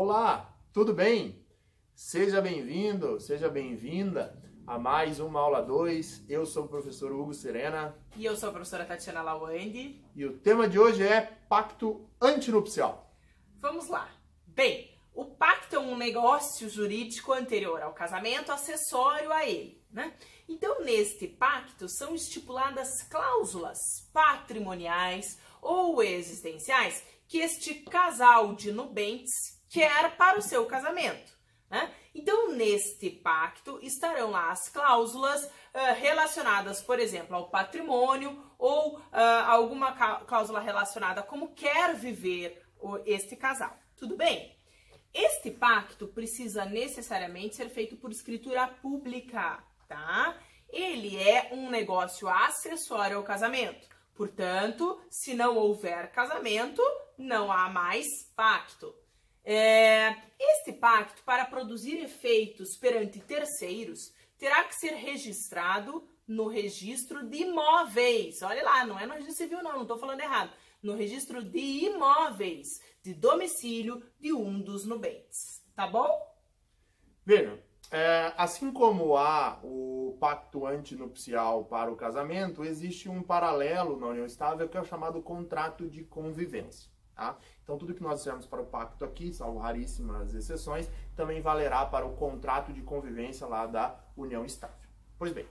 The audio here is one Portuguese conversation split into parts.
Olá, tudo bem? Seja bem-vindo, seja bem-vinda a mais uma aula 2. Eu sou o professor Hugo Serena. E eu sou a professora Tatiana Lawande. E o tema de hoje é pacto antinupcial. Vamos lá. Bem, o pacto é um negócio jurídico anterior ao casamento, acessório a ele, né? Então, neste pacto são estipuladas cláusulas patrimoniais ou existenciais que este casal de nubentes quer para o seu casamento. Né? Então, neste pacto estarão lá as cláusulas uh, relacionadas, por exemplo, ao patrimônio ou uh, alguma cláusula relacionada a como quer viver o, este casal. Tudo bem? Este pacto precisa necessariamente ser feito por escritura pública, tá? Ele é um negócio acessório ao casamento. Portanto, se não houver casamento, não há mais pacto. É, este pacto, para produzir efeitos perante terceiros, terá que ser registrado no registro de imóveis. Olha lá, não é no registro civil, não, não estou falando errado. No registro de imóveis, de domicílio de um dos nubentes. Tá bom? Veja, é, assim como há o pacto antinupcial para o casamento, existe um paralelo na união estável que é o chamado contrato de convivência. Tá? Então, tudo que nós fizemos para o pacto aqui, salvo raríssimas exceções, também valerá para o contrato de convivência lá da união estável. Pois bem,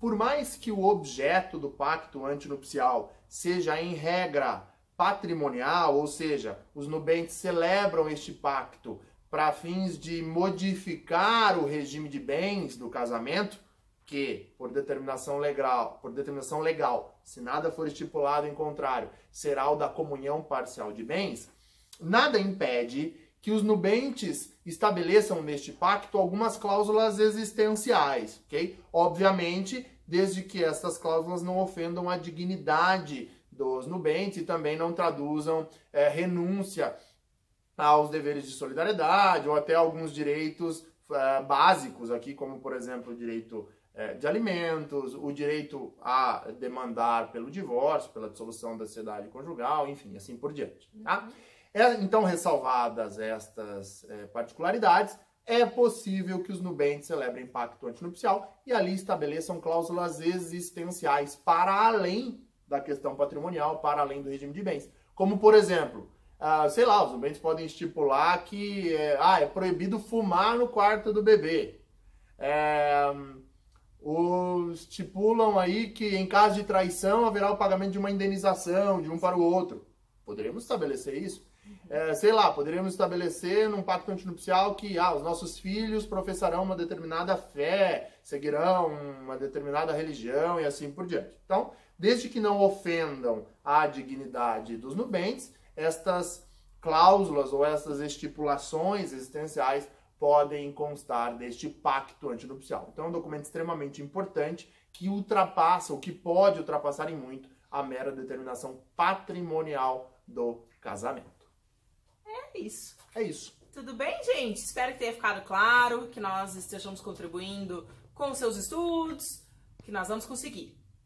por mais que o objeto do pacto antinupcial seja, em regra, patrimonial, ou seja, os nubentes celebram este pacto para fins de modificar o regime de bens do casamento, que, por determinação legal, por determinação legal, se nada for estipulado em contrário, será o da comunhão parcial de bens, nada impede que os nubentes estabeleçam neste pacto algumas cláusulas existenciais, ok? Obviamente, desde que estas cláusulas não ofendam a dignidade dos nubentes e também não traduzam é, renúncia aos deveres de solidariedade ou até alguns direitos é, básicos aqui, como por exemplo o direito de alimentos, o direito a demandar pelo divórcio, pela dissolução da sociedade conjugal, enfim, assim por diante. Tá? Uhum. É, então, ressalvadas estas é, particularidades, é possível que os nubentes celebrem pacto antinupcial e ali estabeleçam cláusulas existenciais para além da questão patrimonial, para além do regime de bens. Como, por exemplo, ah, sei lá, os nubentes podem estipular que é, ah, é proibido fumar no quarto do bebê. É, estipulam aí que em caso de traição haverá o pagamento de uma indenização de um para o outro. Poderíamos estabelecer isso? É, sei lá, poderíamos estabelecer num pacto antinupcial que ah, os nossos filhos professarão uma determinada fé, seguirão uma determinada religião e assim por diante. Então, desde que não ofendam a dignidade dos nubentes, estas cláusulas ou essas estipulações existenciais podem constar deste pacto antinupcial. Então é um documento extremamente importante que ultrapassa, ou que pode ultrapassar em muito, a mera determinação patrimonial do casamento. É isso. É isso. Tudo bem, gente? Espero que tenha ficado claro, que nós estejamos contribuindo com os seus estudos, que nós vamos conseguir.